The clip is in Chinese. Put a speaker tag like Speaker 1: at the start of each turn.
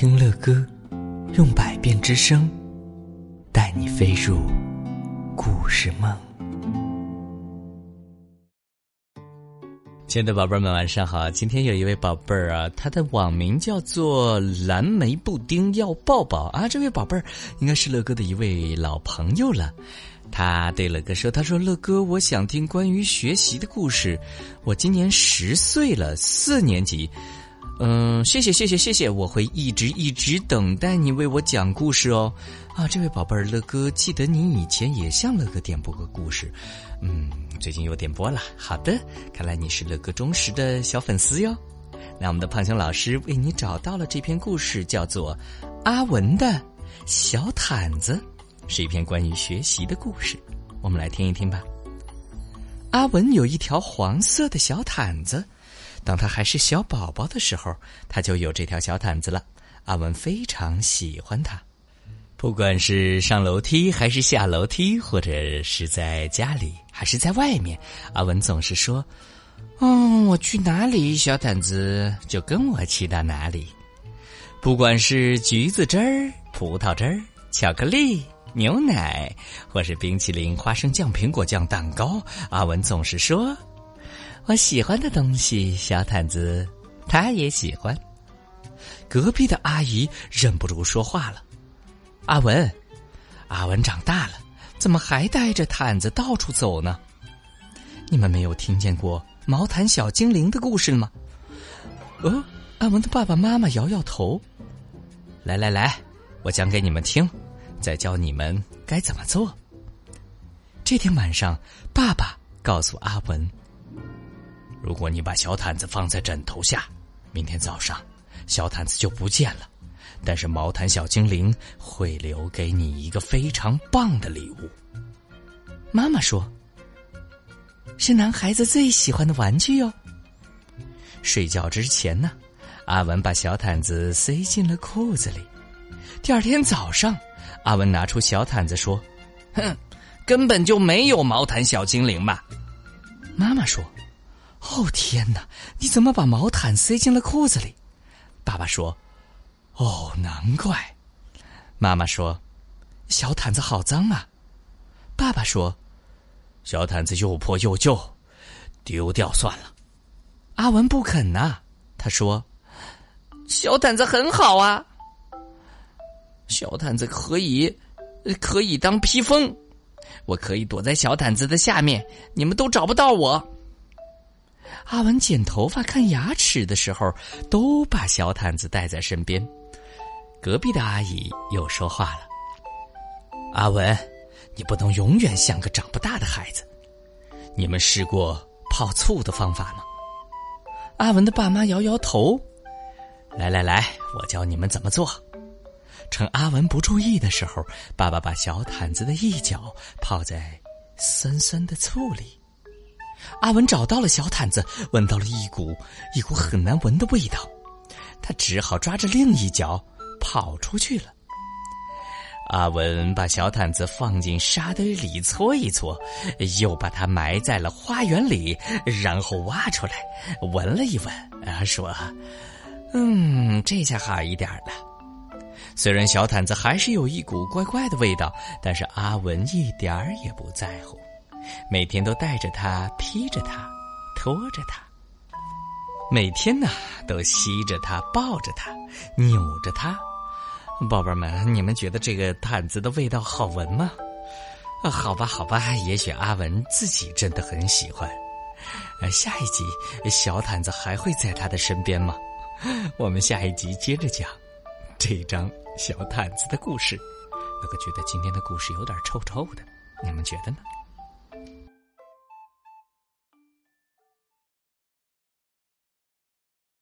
Speaker 1: 听乐歌，用百变之声，带你飞入故事梦。亲爱的宝贝们，晚上好！今天有一位宝贝儿啊，他的网名叫做蓝莓布丁要抱抱啊！这位宝贝儿应该是乐哥的一位老朋友了。他对乐哥说：“他说乐哥，我想听关于学习的故事。我今年十岁了，四年级。”嗯，谢谢谢谢谢谢，我会一直一直等待你为我讲故事哦。啊，这位宝贝儿乐哥，记得你以前也向乐哥点播过故事，嗯，最近又点播了。好的，看来你是乐哥忠实的小粉丝哟。那我们的胖熊老师为你找到了这篇故事，叫做《阿文的小毯子》，是一篇关于学习的故事。我们来听一听吧。阿文有一条黄色的小毯子。当他还是小宝宝的时候，他就有这条小毯子了。阿文非常喜欢它，不管是上楼梯还是下楼梯，或者是在家里还是在外面，阿文总是说：“嗯，我去哪里，小毯子就跟我骑到哪里。”不管是橘子汁儿、葡萄汁儿、巧克力、牛奶，或是冰淇淋、花生酱、苹果酱、蛋糕，阿文总是说。我喜欢的东西，小毯子，他也喜欢。隔壁的阿姨忍不住说话了：“阿文，阿文长大了，怎么还带着毯子到处走呢？你们没有听见过毛毯小精灵的故事吗？”哦，阿文的爸爸妈妈摇摇头。来来来，我讲给你们听，再教你们该怎么做。这天晚上，爸爸告诉阿文。如果你把小毯子放在枕头下，明天早上，小毯子就不见了。但是毛毯小精灵会留给你一个非常棒的礼物。妈妈说：“是男孩子最喜欢的玩具哟。”睡觉之前呢，阿文把小毯子塞进了裤子里。第二天早上，阿文拿出小毯子说：“哼，根本就没有毛毯小精灵嘛。”妈妈说。哦天哪！你怎么把毛毯塞进了裤子里？爸爸说：“哦，难怪。”妈妈说：“小毯子好脏啊。”爸爸说：“小毯子又破又旧，丢掉算了。”阿文不肯呐，他说：“小毯子很好啊，小毯子可以可以当披风，我可以躲在小毯子的下面，你们都找不到我。”阿文剪头发、看牙齿的时候，都把小毯子带在身边。隔壁的阿姨又说话了：“阿文，你不能永远像个长不大的孩子。你们试过泡醋的方法吗？”阿文的爸妈摇摇头。来来来，我教你们怎么做。趁阿文不注意的时候，爸爸把小毯子的一角泡在酸酸的醋里。阿文找到了小毯子，闻到了一股一股很难闻的味道，他只好抓着另一脚跑出去了。阿文把小毯子放进沙堆里搓一搓，又把它埋在了花园里，然后挖出来闻了一闻，啊，说：“嗯，这下好一点了。虽然小毯子还是有一股怪怪的味道，但是阿文一点儿也不在乎。”每天都带着它，披着它，拖着它。每天呢，都吸着它，抱着它，扭着它。宝贝们，你们觉得这个毯子的味道好闻吗？啊，好吧，好吧，也许阿文自己真的很喜欢。呃，下一集小毯子还会在他的身边吗？我们下一集接着讲这张小毯子的故事。那个觉得今天的故事有点臭臭的，你们觉得呢？